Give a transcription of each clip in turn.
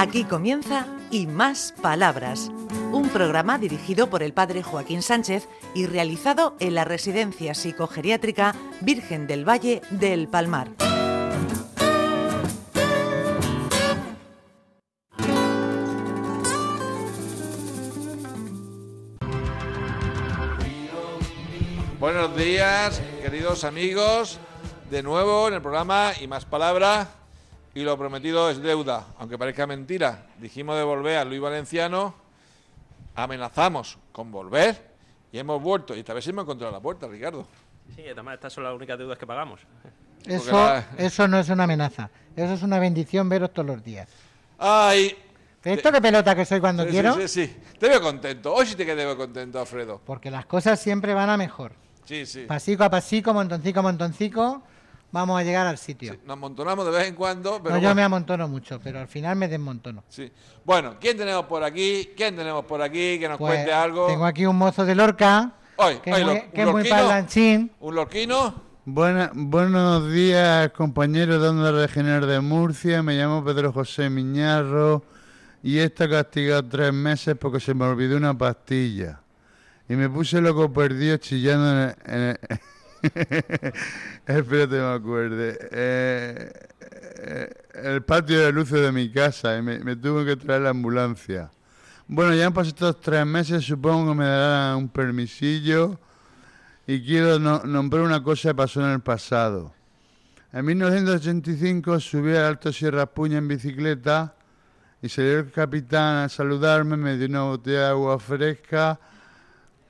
Aquí comienza Y Más Palabras, un programa dirigido por el padre Joaquín Sánchez y realizado en la Residencia Psicogeriátrica Virgen del Valle del Palmar. Buenos días, queridos amigos. De nuevo en el programa Y Más Palabras. Y lo prometido es deuda, aunque parezca mentira. Dijimos de volver a Luis Valenciano, amenazamos con volver y hemos vuelto. Y esta vez sí hemos encontrado la puerta, Ricardo. Sí, además estas son las únicas deudas que pagamos. Eso, la- eso no es una amenaza. Eso es una bendición veros todos los días. ¡Ay! ¿Esto qué pelota que soy cuando Sí, quiero? Sí, sí, sí. Te veo contento. Hoy sí te quedo contento, Alfredo. Porque las cosas siempre van a mejor. Sí, sí. Pasico a pasico, montoncico a montoncico, vamos a llegar al sitio. Sí, Nos amontonamos de vez en cuando, pero no, yo me amontono mucho, pero al final me desmontono. Sí. Bueno, ¿quién tenemos por aquí? ¿Quién tenemos por aquí que nos Pues, cuente algo? Tengo aquí un mozo de Lorca, Hoy, que, hoy, es muy, lo- que un es muy lorquino, parlanchín. un lorquino. Buena- buenos días, compañeros de Onda Regional de Murcia. Me llamo Pedro José Miñarro y he estado castigado tres meses porque se me olvidó una pastilla. Y me puse loco perdido chillando en el... en el- Espérate, me acuerde. Eh, eh, el patio de luces de mi casa y me, me tuvo que traer la ambulancia. Bueno, ya han pasado estos tres meses, supongo que me darán un permisillo y quiero no- nombrar una cosa que pasó en el pasado. En 1985 subí al Alto Sierra Puña en bicicleta y salió el capitán a saludarme, me dio una botella de agua fresca,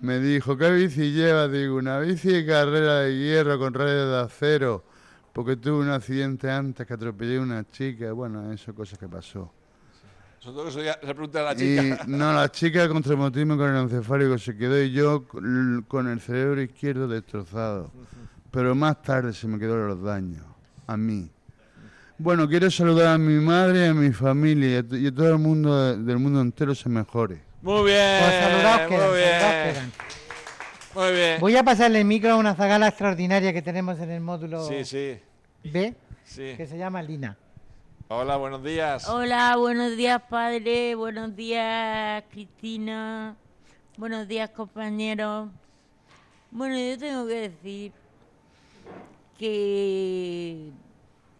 me dijo, ¿qué bici lleva? Digo, una bici de carrera de hierro con rayas de acero, porque tuve un accidente antes que atropellé a una chica, bueno, eso cosas que pasó. Eso ya se pregunta a la Y chica. no, la chica con traumatismo craneoencefálico se quedó y yo con el cerebro izquierdo destrozado. Pero más tarde se me quedaron los daños, a mí. Bueno, quiero saludar a mi madre, a mi familia y a, to- y a todo el mundo de- del mundo entero se mejore. Muy bien. Pues quedan, muy bien. quedan. Muy bien. Voy a pasarle el micro a una zagala extraordinaria que tenemos en el módulo Sí, sí, B, sí. que se llama Lina. Hola, buenos días. Hola, buenos días padre, buenos días Cristina, buenos días compañeros. Bueno, yo tengo que decir que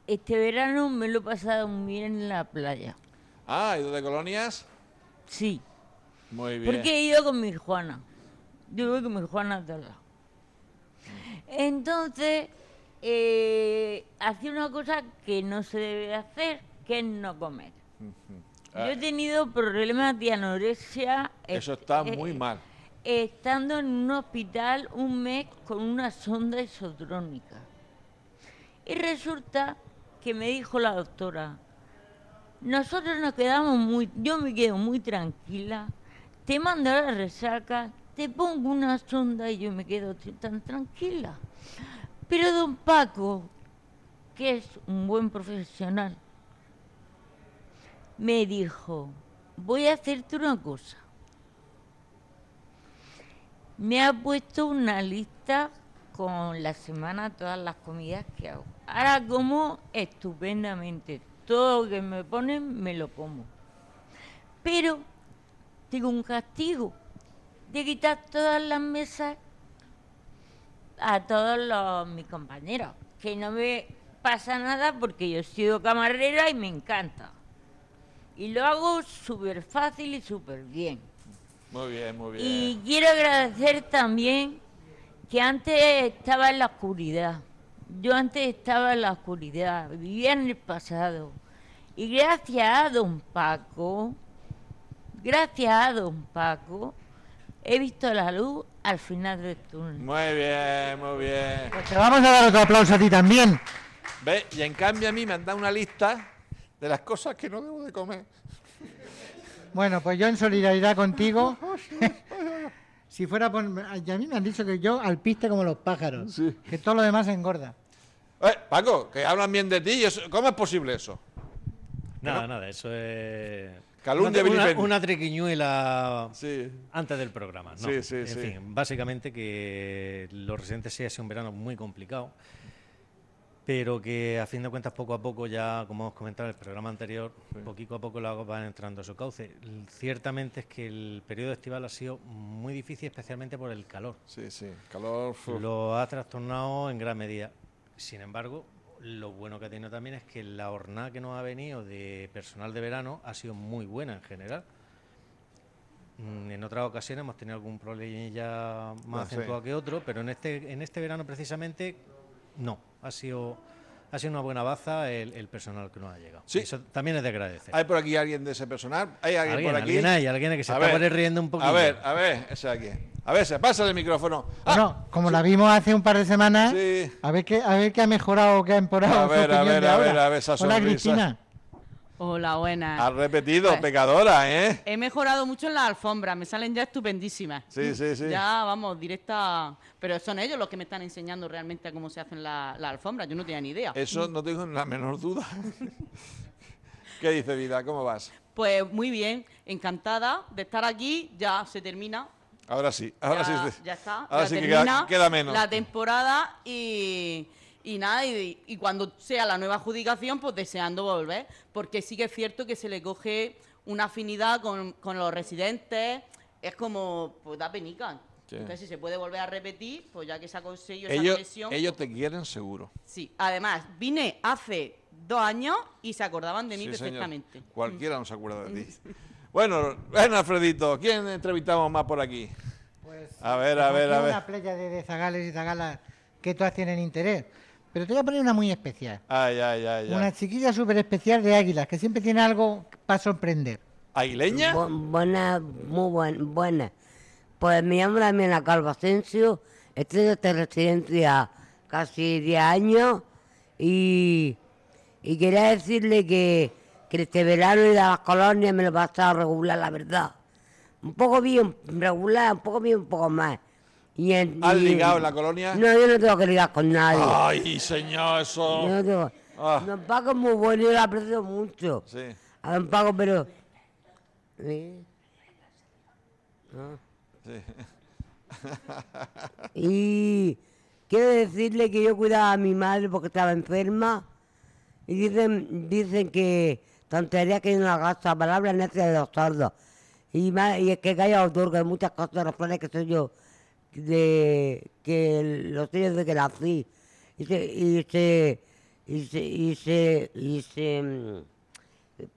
este verano me lo he pasado muy bien en la playa. Ah, ¿ido de colonias? Sí, Muy bien. porque he ido con mi Juana. Yo voy con mi Juana lados. Entonces, eh, hacía una cosa que no se debe hacer, que es no comer. Yo he tenido problemas de anorexia. Eso eh, está eh, muy mal. Estando en un hospital un mes con una sonda isotrónica. Y resulta que me dijo la doctora, nosotros nos quedamos muy, yo me quedo muy tranquila, te mando a la resaca, te pongo una sonda y yo me quedo tan tranquila. Pero don Paco, que es un buen profesional, me dijo, voy a hacerte una cosa. Me ha puesto una lista con la semana todas las comidas que hago. Ahora como estupendamente. Todo lo que me ponen me lo como. Pero tengo un castigo de quitar todas las mesas a todos los, mis compañeros. Que no me pasa nada porque yo he sido camarera y me encanta. Y lo hago súper fácil y súper bien. Muy bien, muy bien. Y quiero agradecer también que antes estaba en la oscuridad. Yo antes estaba en la oscuridad, vivía en el pasado. Y gracias a don Paco, gracias a don Paco, he visto la luz al final del túnel. Muy bien, muy bien. Pues te vamos a dar otro aplauso a ti también. ¿Ves? Y en cambio a mí me han dado una lista de las cosas que no debo de comer. Bueno, pues yo en solidaridad contigo, si fuera por... y A mí me han dicho que yo alpiste como los pájaros, que todo lo demás engorda. Eh, Paco, que hablan bien de ti. ¿Cómo es posible eso? Nada, nada, eso es. Calumnia, una, una, una triquiñuela Sí. antes del programa. ¿no? Sí, sí, en fin, básicamente que los residentes sí ha sido un verano muy complicado. pero que a fin de cuentas poco a poco ya, como hemos comentado en el programa anterior, poquito a poco las van entrando a su cauce. Ciertamente es que el periodo estival ha sido muy difícil, especialmente por el calor. Sí, sí. Calor. Lo ha trastornado en gran medida. Sin embargo, lo bueno que ha tenido también es que la jornada que nos ha venido de personal de verano ha sido muy buena en general. Mm, En otras ocasiones hemos tenido algún problema más Ah, sí. acentuado que otro, pero en este, en este verano precisamente no. Ha sido, ha sido una buena baza el, el personal que nos ha llegado. Sí. Eso también es de agradecer. ¿Hay por aquí alguien de ese personal? ¿Hay alguien, Alguien, por aquí? alguien hay, alguien que se A está ver, riendo un poquito. A ver, a ver, ese aquí. A ver, se pasa el micrófono. Ah, Bueno, como la vimos hace un par de semanas, Sí. a ver qué a ver qué ha mejorado o qué ha empeorado. A su ver, a opinión ver, de a ahora. ver, a ver esa Hola, sonrisa. Cristina. Hola, buenas. has repetido, Pues- pecadora, ¿eh? He mejorado mucho en las alfombras, me salen ya estupendísimas. Sí, sí, sí. Ya, vamos, directa. Pero son ellos los que me están enseñando realmente a cómo se hacen la- las alfombras. Yo no tenía ni idea. Eso no tengo la menor duda. ¿Qué dice Vida? ¿Cómo vas? Pues muy bien, encantada de estar aquí. Ya se termina. Ahora sí, ahora ya, sí. ya está. Ahora ya sí que queda, queda menos. La temporada y, y nada, y, y cuando sea la nueva adjudicación, pues deseando volver. Porque sí que es cierto que se le coge una afinidad con, con los residentes. Es como, pues da penica. Sí. Entonces, si se puede volver a repetir, pues ya que se ha conseguido esa conexión. ellos te quieren seguro. Sí, además, vine hace dos años y se acordaban de mí Sí, señor. perfectamente. Cualquiera no se acuerda de ti. Bueno, bueno, Alfredito, ¿quién entrevistamos más por aquí? Pues, A ver, a ver, a hay ver. una playa de, de zagales y zagalas que todas tienen interés. Pero te voy a poner una muy especial. Ay, ay, ay, Una ay. chiquilla súper especial de águilas, que siempre tiene algo para sorprender. ¿Aguileña? Bu- buena, muy buen- buena. Pues me llamo Damiana Calvo Asensio, estoy en esta residencia casi 10 años y, y quería decirle que, que este verano a las colonias me lo he pasado regular, la verdad. Un poco bien, regular, un poco bien, un poco más. Y en- ¿Has y- ligado en la colonia? No, yo no tengo que ligar con nadie. Ay, señor, eso. Yo no tengo- Ah. Don Paco es muy bueno, yo lo aprecio mucho. Sí. A Don Paco, pero... ¿Sí? Ah. Sí. Y quiero decirle que yo cuidaba a mi madre porque estaba enferma. Y dicen, dicen que tonterías que hay en la casa, palabras necias de los sordos. Y, ma- y es que que hay muchas cosas, refranes que soy yo, de que los sé desde que nací. Y se, y se, y se, y se, y se,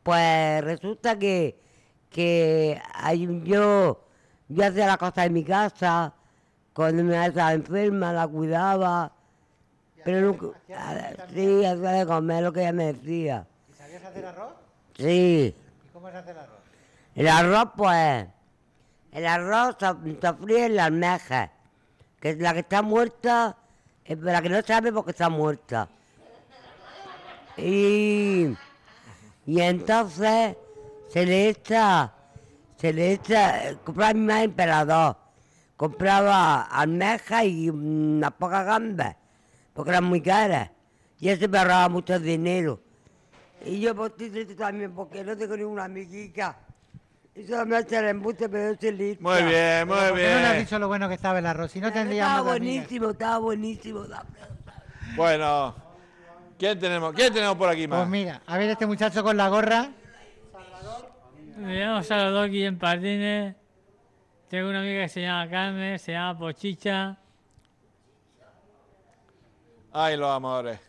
pues resulta que, que hay yo, yo hacía las cosas en mi casa, cuando madre estaba enferma, la cuidaba, pero nunca, ah, sí, hacía de comer lo que ella me decía. ¿Y sabías hacer arroz? Sí, ¿Y cómo se hace el arroz? el arroz pues, el arroz se, se fríe en la almeja, que es la que está muerta, es la que no sabe porque está muerta. Y, y entonces se le echa, se le echa, eh, compraba mi madre emperador, compraba almejas y unas pocas gambas, porque eran muy caras, y eso me ahorraba mucho dinero. Y yo por ti triste también, porque no tengo ninguna amiguica. Y solo me echa el embuste, pero yo estoy lista. Muy bien, muy ¿Por qué no le has bien. dicho lo bueno que estaba el arroz? Si no tendríamos Estaba buenísimo, estaba buenísimo. Bueno, ¿quién tenemos? ¿Quién tenemos por aquí Pues más? mira, a ver este muchacho con la gorra. Me llamo Salvador Guillén Pardines. Tengo una amiga que se llama Carmen, se llama Pochicha. Ay, los amores.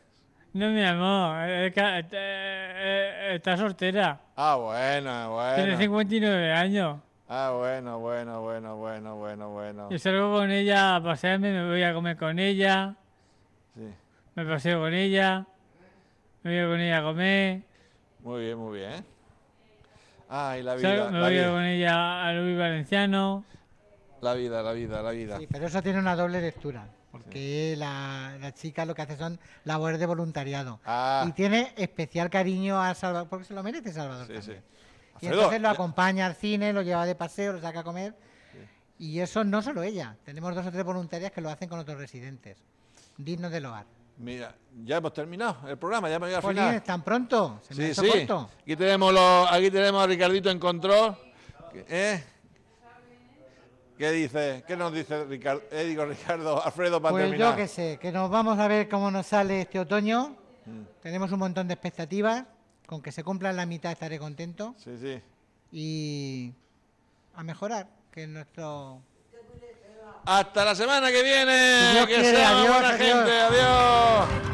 No, mi amor, es que, eh, eh, está soltera. Ah, bueno, Tiene bueno. 59 años. Ah, bueno, bueno, bueno, bueno, bueno, bueno. Yo salgo con ella a pasearme, me voy a comer con ella, Sí. me paseo con ella, me voy con ella a comer, Muy bien, muy bien. Ay, la salgo- vida, me la voy vida, con ella a Luis Valenciano. la vida, la vida, la vida. Sí, pero eso tiene una doble lectura. Porque la, la chica lo que hace son labores de voluntariado. Ah. Y tiene especial cariño a Salvador, porque se lo merece Salvador. Sí, sí. Y entonces lo acompaña al cine, lo lleva de paseo, lo saca a comer. Y eso no solo ella. Tenemos dos o tres voluntarias que lo hacen con otros residentes. Dignos del hogar. Mira, ya hemos terminado el programa, ya hemos llegado al final. ¿tan pronto? Se me Sí, hizo sí. corto. Aquí tenemos, los, aquí tenemos a Ricardito en control. ¿Eh? ¿Qué dice? ¿Qué nos dice Ricardo, eh, digo, Ricardo Alfredo para Pues terminar? yo qué sé, que nos vamos a ver cómo nos sale este otoño. Mm. Tenemos un montón de expectativas. Con que se cumplan la mitad estaré contento. Sí, sí. Y a mejorar, que nuestro... Hasta la semana que viene. Si que sea buena adiós. gente. Adiós.